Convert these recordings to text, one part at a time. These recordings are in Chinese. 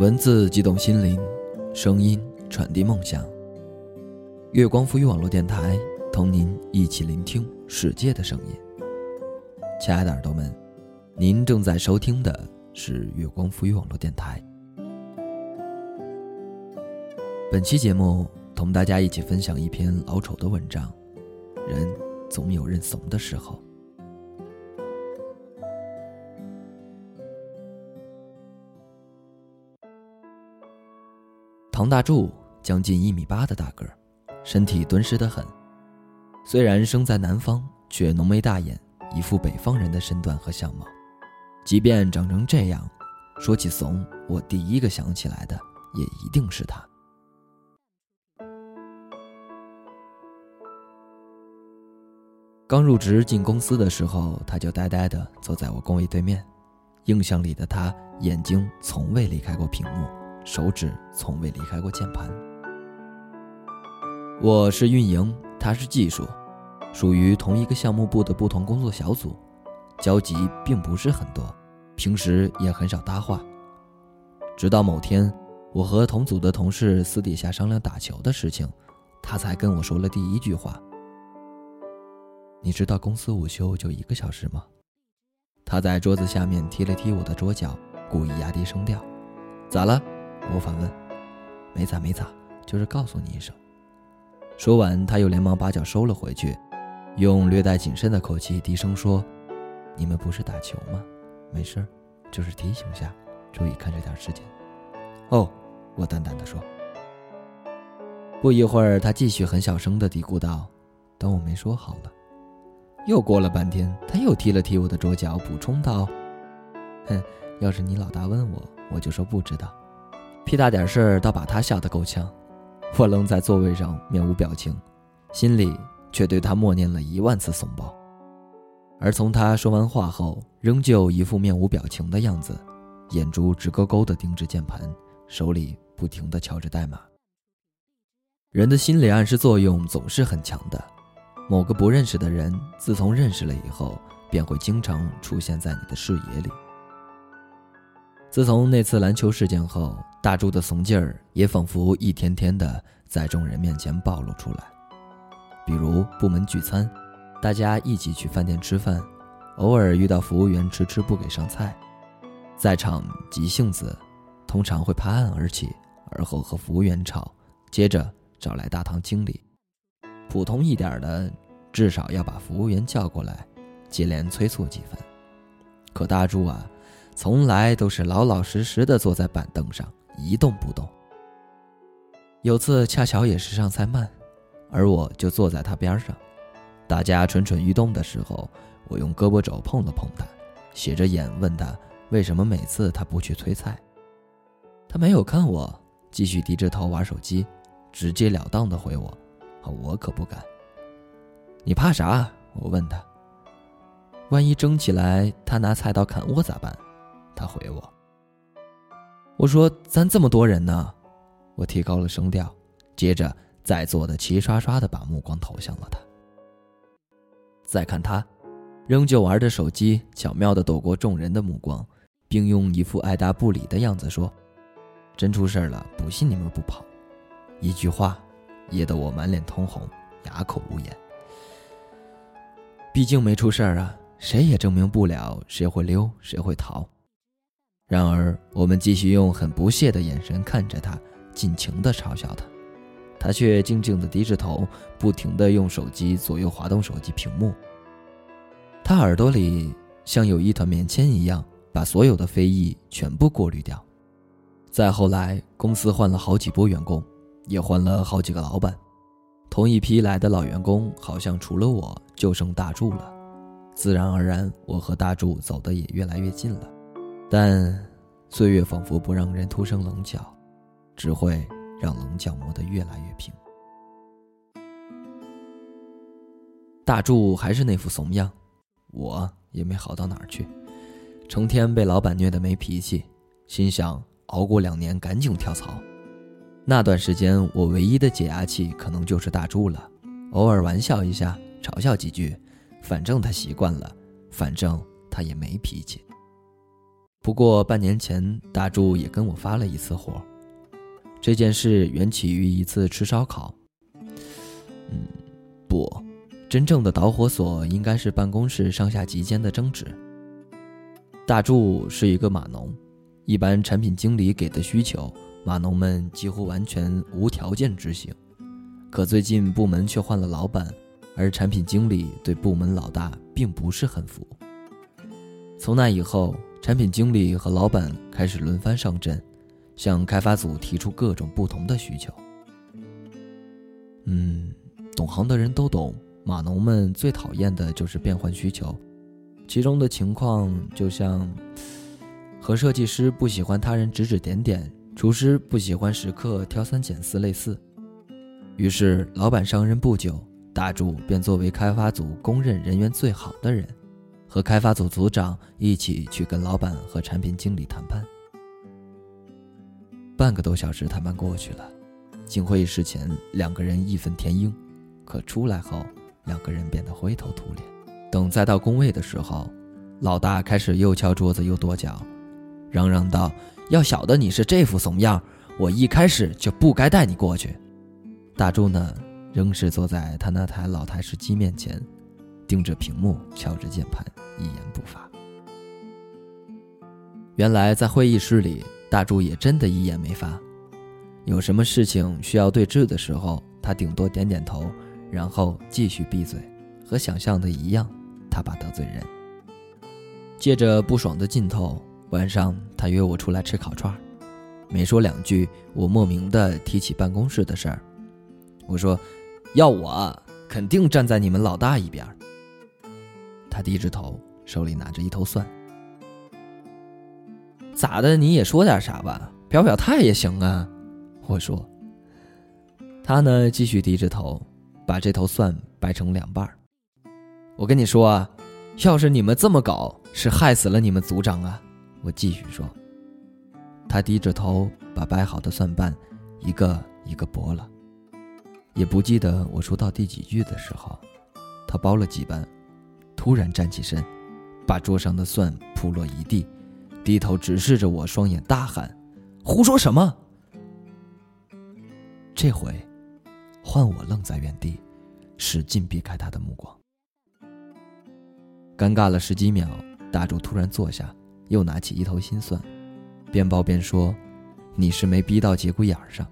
文字激动心灵，声音传递梦想。月光浮语网络电台同您一起聆听世界的声音。亲爱的耳朵们，您正在收听的是月光浮语网络电台。本期节目同大家一起分享一篇老丑的文章：人总有认怂的时候。唐大柱将近一米八的大个儿，身体敦实得很。虽然生在南方，却浓眉大眼，一副北方人的身段和相貌。即便长成这样，说起怂，我第一个想起来的也一定是他。刚入职进公司的时候，他就呆呆地坐在我工位对面。印象里的他，眼睛从未离开过屏幕。手指从未离开过键盘。我是运营，他是技术，属于同一个项目部的不同工作小组，交集并不是很多，平时也很少搭话。直到某天，我和同组的同事私底下商量打球的事情，他才跟我说了第一句话：“你知道公司午休就一个小时吗？”他在桌子下面踢了踢我的桌角，故意压低声调：“咋了？”我反问：“没咋没咋，就是告诉你一声。”说完，他又连忙把脚收了回去，用略带谨慎的口气低声说：“你们不是打球吗？没事儿就是提醒下，注意看着点时间。”哦，我淡淡的说。不一会儿，他继续很小声的嘀咕道：“当我没说好了。”又过了半天，他又踢了踢我的桌角，补充道：“哼，要是你老大问我，我就说不知道。”屁大点事儿倒把他吓得够呛，我愣在座位上面无表情，心里却对他默念了一万次怂包。而从他说完话后，仍旧一副面无表情的样子，眼珠直勾勾地盯着键盘，手里不停地敲着代码。人的心理暗示作用总是很强的，某个不认识的人，自从认识了以后，便会经常出现在你的视野里。自从那次篮球事件后，大柱的怂劲儿也仿佛一天天的在众人面前暴露出来。比如部门聚餐，大家一起去饭店吃饭，偶尔遇到服务员迟迟不给上菜，在场急性子，通常会拍案而起，而后和服务员吵，接着找来大堂经理。普通一点的，至少要把服务员叫过来，接连催促几番。可大柱啊！从来都是老老实实的坐在板凳上一动不动。有次恰巧也是上菜慢，而我就坐在他边上。大家蠢蠢欲动的时候，我用胳膊肘碰了碰他，斜着眼问他为什么每次他不去催菜。他没有看我，继续低着头玩手机，直截了当的回我：“我可不敢。”你怕啥？我问他。万一争起来，他拿菜刀砍我咋办？他回我：“我说咱这么多人呢。”我提高了声调，接着在座的齐刷刷的把目光投向了他。再看他，仍旧玩着手机，巧妙的躲过众人的目光，并用一副爱答不理的样子说：“真出事了，不信你们不跑。”一句话，噎得我满脸通红，哑口无言。毕竟没出事啊，谁也证明不了谁会溜，谁会逃。然而，我们继续用很不屑的眼神看着他，尽情地嘲笑他，他却静静地低着头，不停地用手机左右滑动手机屏幕。他耳朵里像有一团棉签一样，把所有的非议全部过滤掉。再后来，公司换了好几波员工，也换了好几个老板，同一批来的老员工好像除了我就剩大柱了，自然而然，我和大柱走得也越来越近了。但岁月仿佛不让人徒生棱角，只会让棱角磨得越来越平。大柱还是那副怂样，我也没好到哪儿去，成天被老板虐得没脾气，心想熬过两年赶紧跳槽。那段时间，我唯一的解压器可能就是大柱了，偶尔玩笑一下，嘲笑几句，反正他习惯了，反正他也没脾气。不过半年前，大柱也跟我发了一次火。这件事缘起于一次吃烧烤。嗯，不，真正的导火索应该是办公室上下级间的争执。大柱是一个码农，一般产品经理给的需求，码农们几乎完全无条件执行。可最近部门却换了老板，而产品经理对部门老大并不是很服。从那以后，产品经理和老板开始轮番上阵，向开发组提出各种不同的需求。嗯，懂行的人都懂，码农们最讨厌的就是变换需求。其中的情况就像，和设计师不喜欢他人指指点点，厨师不喜欢食客挑三拣四类似。于是，老板上任不久，大柱便作为开发组公认人缘最好的人，和开发组组长一起去跟老板和产品经理谈判。半个多小时谈判过去了，进会议室前，两个人义愤填膺，可出来后，两个人变得灰头土脸。等再到工位的时候，老大开始又敲桌子又跺脚，嚷嚷道：“要晓得你是这副怂样，我一开始就不该带你过去。”大柱呢，仍是坐在他那台老台式机面前，盯着屏幕，敲着键盘，一言不发。原来在会议室里，大柱也真的一言没发。有什么事情需要对峙的时候，他顶多点点头，然后继续闭嘴，和想象的一样。他怕得罪人，借着不爽的劲头，晚上他约我出来吃烤串没说两句，我莫名的提起办公室的事儿。我说：“要我，肯定站在你们老大一边。”他低着头，手里拿着一头蒜。咋的？你也说点啥吧，表表态也行啊。我说。他呢，继续低着头，把这头蒜掰成两半儿。我跟你说啊，要是你们这么搞，是害死了你们组长啊！我继续说。他低着头把掰好的蒜瓣一个一个剥了，也不记得我说到第几句的时候，他剥了几瓣，突然站起身，把桌上的蒜扑落一地，低头直视着我，双眼大喊：“胡说什么！”这回，换我愣在原地，使劲避开他的目光。尴尬了十几秒，大柱突然坐下，又拿起一头新蒜，边剥边说：“你是没逼到节骨眼上。”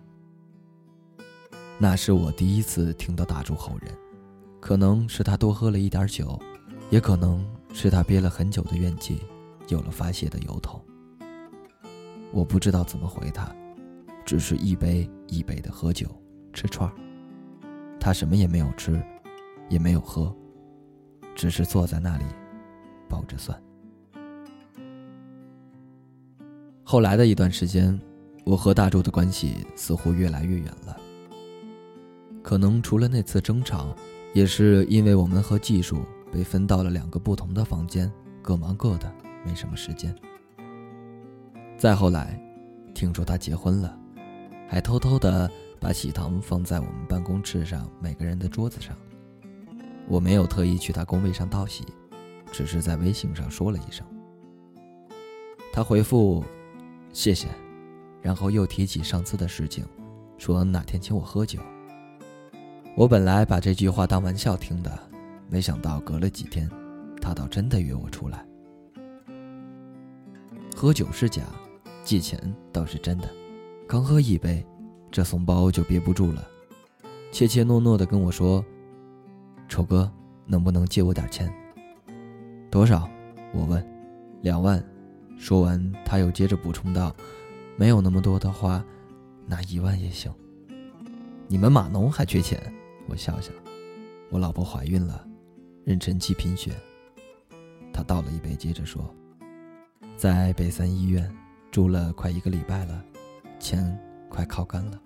那是我第一次听到大柱吼人，可能是他多喝了一点酒，也可能是他憋了很久的怨气，有了发泄的由头。我不知道怎么回他，只是一杯一杯的喝酒吃串儿，他什么也没有吃，也没有喝。只是坐在那里，抱着蒜。后来的一段时间，我和大柱的关系似乎越来越远了。可能除了那次争吵，也是因为我们和技术被分到了两个不同的房间，各忙各的，没什么时间。再后来，听说他结婚了，还偷偷的把喜糖放在我们办公室上每个人的桌子上。我没有特意去他工位上道喜，只是在微信上说了一声。他回复：“谢谢。”然后又提起上次的事情，说哪天请我喝酒。我本来把这句话当玩笑听的，没想到隔了几天，他倒真的约我出来。喝酒是假，借钱倒是真的。刚喝一杯，这怂包就憋不住了，怯怯懦懦的跟我说。丑哥，能不能借我点钱？多少？我问。两万。说完，他又接着补充道：“没有那么多的话，拿一万也行。”你们码农还缺钱？我笑笑。我老婆怀孕了，妊娠期贫血。他倒了一杯，接着说：“在北三医院住了快一个礼拜了，钱快靠干了。”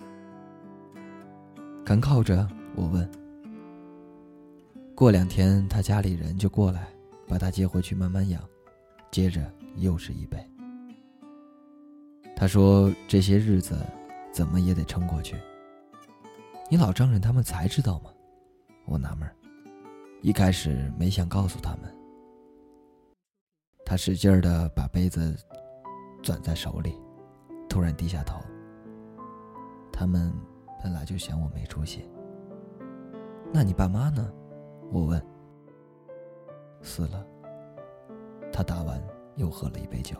干靠着？我问。过两天，他家里人就过来，把他接回去慢慢养。接着又是一杯。他说：“这些日子怎么也得撑过去。”你老丈人他们才知道吗？我纳闷一开始没想告诉他们。他使劲的把杯子攥在手里，突然低下头。他们本来就嫌我没出息。那你爸妈呢？我问。死了。他打完又喝了一杯酒。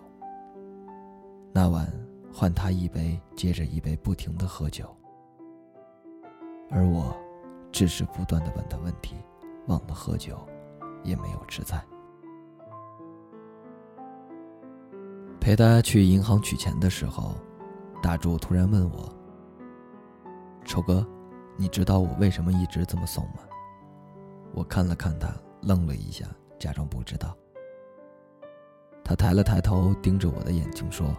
那晚换他一杯接着一杯不停的喝酒，而我只是不断的问他问题，忘了喝酒，也没有吃菜。陪他去银行取钱的时候，大柱突然问我：“丑哥，你知道我为什么一直这么怂吗？”我看了看他，愣了一下，假装不知道。他抬了抬头，盯着我的眼睛说：“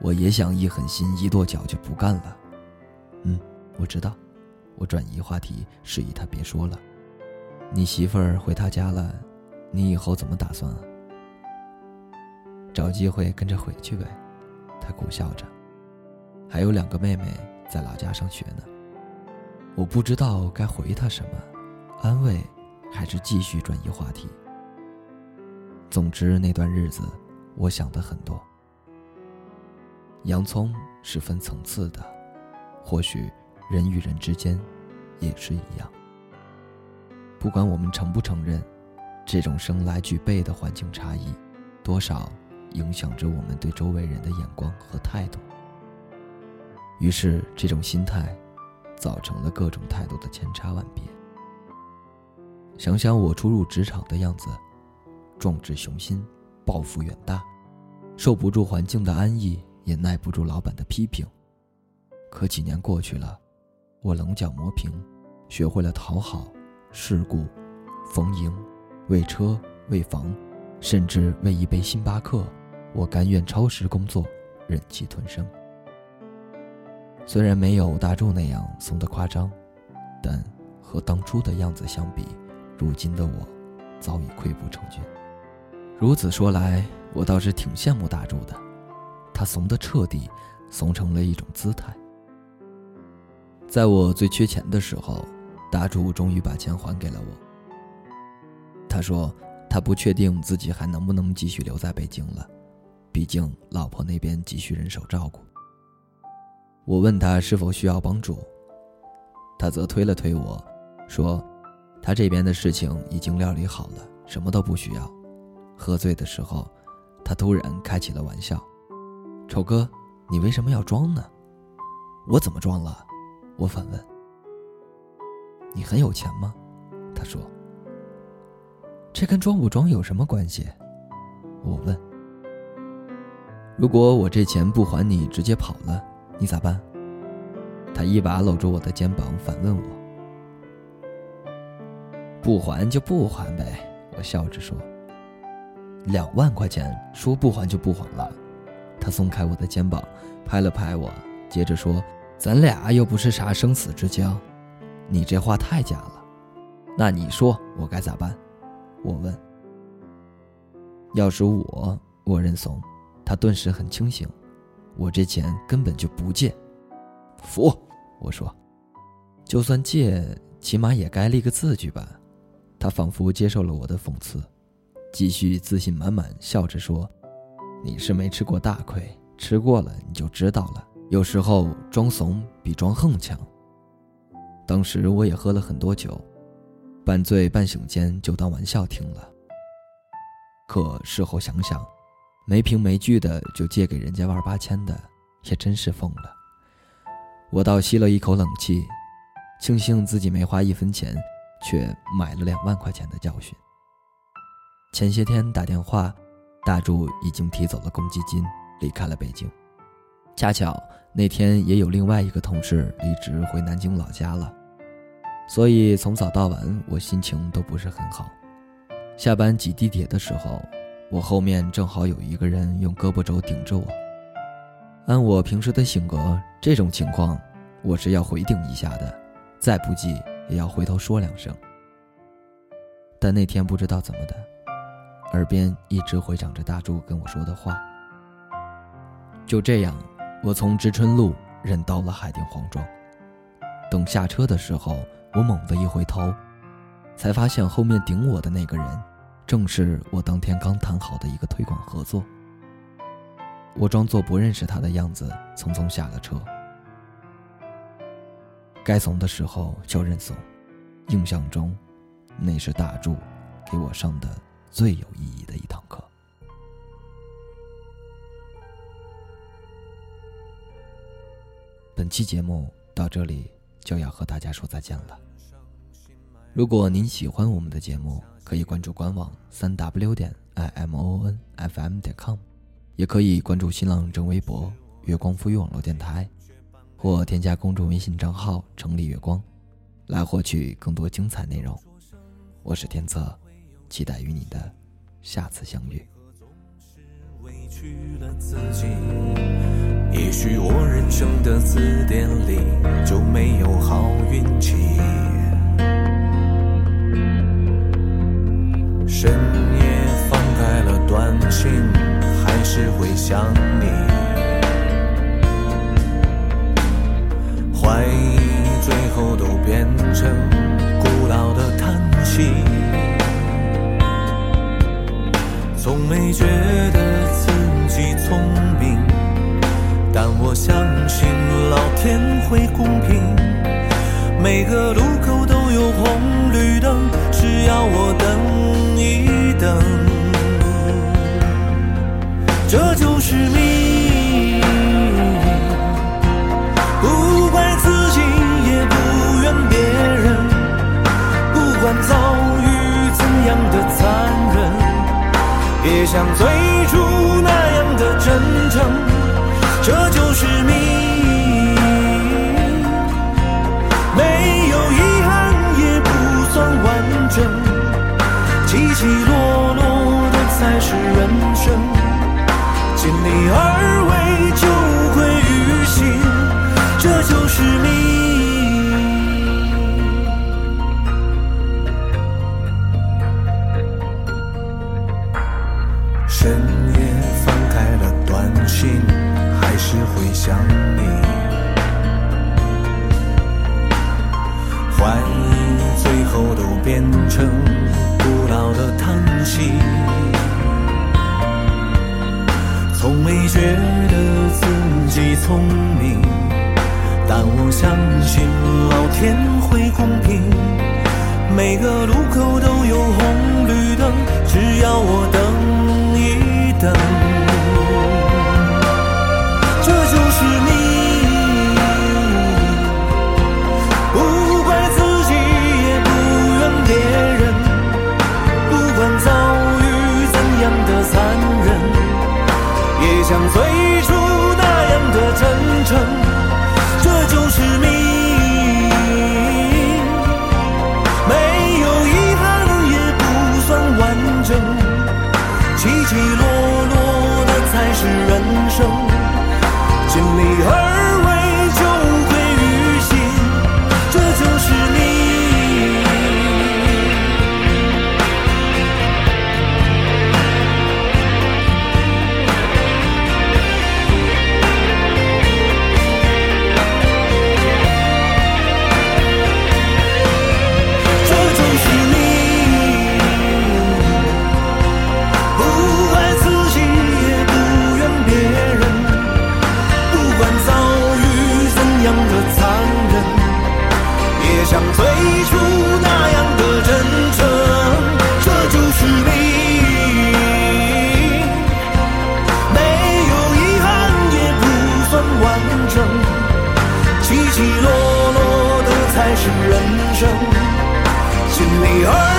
我也想一狠心，一跺脚就不干了。”嗯，我知道。我转移话题，示意他别说了。你媳妇儿回他家了，你以后怎么打算啊？找机会跟着回去呗。他苦笑着。还有两个妹妹在老家上学呢。我不知道该回他什么，安慰，还是继续转移话题。总之那段日子，我想的很多。洋葱是分层次的，或许人与人之间也是一样。不管我们承不承认，这种生来具备的环境差异，多少影响着我们对周围人的眼光和态度。于是，这种心态，造成了各种态度的千差万别。想想我初入职场的样子。壮志雄心，抱负远大，受不住环境的安逸，也耐不住老板的批评。可几年过去了，我棱角磨平，学会了讨好、世故、逢迎，为车、为房，甚至为一杯星巴克，我甘愿超时工作，忍气吞声。虽然没有大柱那样怂得夸张，但和当初的样子相比，如今的我早已溃不成军。如此说来，我倒是挺羡慕大柱的，他怂得彻底，怂成了一种姿态。在我最缺钱的时候，大柱终于把钱还给了我。他说他不确定自己还能不能继续留在北京了，毕竟老婆那边急需人手照顾。我问他是否需要帮助，他则推了推我，说他这边的事情已经料理好了，什么都不需要。喝醉的时候，他突然开起了玩笑：“丑哥，你为什么要装呢？”我怎么装了？我反问。你很有钱吗？他说。这跟装不装有什么关系？我问。如果我这钱不还你，直接跑了，你咋办？他一把搂住我的肩膀，反问我：“不还就不还呗。”我笑着说。两万块钱，说不还就不还了。他松开我的肩膀，拍了拍我，接着说：“咱俩又不是啥生死之交，你这话太假了。那你说我该咋办？”我问。要是我，我认怂。他顿时很清醒。我这钱根本就不借。服，我说。就算借，起码也该立个字据吧。他仿佛接受了我的讽刺。继续自信满满笑着说：“你是没吃过大亏，吃过了你就知道了。有时候装怂比装横强。”当时我也喝了很多酒，半醉半醒间就当玩笑听了。可事后想想，没凭没据的就借给人家万八千的，也真是疯了。我倒吸了一口冷气，庆幸自己没花一分钱，却买了两万块钱的教训。前些天打电话，大柱已经提走了公积金，离开了北京。恰巧那天也有另外一个同事离职回南京老家了，所以从早到晚我心情都不是很好。下班挤地铁的时候，我后面正好有一个人用胳膊肘顶着我。按我平时的性格，这种情况我是要回顶一下的，再不济也要回头说两声。但那天不知道怎么的。耳边一直回响着大柱跟我说的话。就这样，我从知春路忍到了海淀黄庄。等下车的时候，我猛地一回头，才发现后面顶我的那个人，正是我当天刚谈好的一个推广合作。我装作不认识他的样子，匆匆下了车。该怂的时候就认怂，印象中，那是大柱给我上的最有意义的一堂课。本期节目到这里就要和大家说再见了。如果您喜欢我们的节目，可以关注官网三 w 点 i m o n f m 点 com，也可以关注新浪微博“月光赋予网络电台”。或添加公众微信账号“城里月光”，来获取更多精彩内容。我是天策，期待与你的下次相遇。委屈了自己也许我人生的字典里就没有好运气。深夜翻开了短信，还是会想你。怀疑最后都变成古老的叹息，从没觉得自己聪明，但我相信老天会公平。每个路口都有红绿灯，只要我等一等，这就是命。像最深夜翻开了短信还是会想你怀疑最后都变成古老的叹息。从未觉得自己聪明但我相信老天会公平。每个路口都有红绿灯只要我等 done. 是人生经历二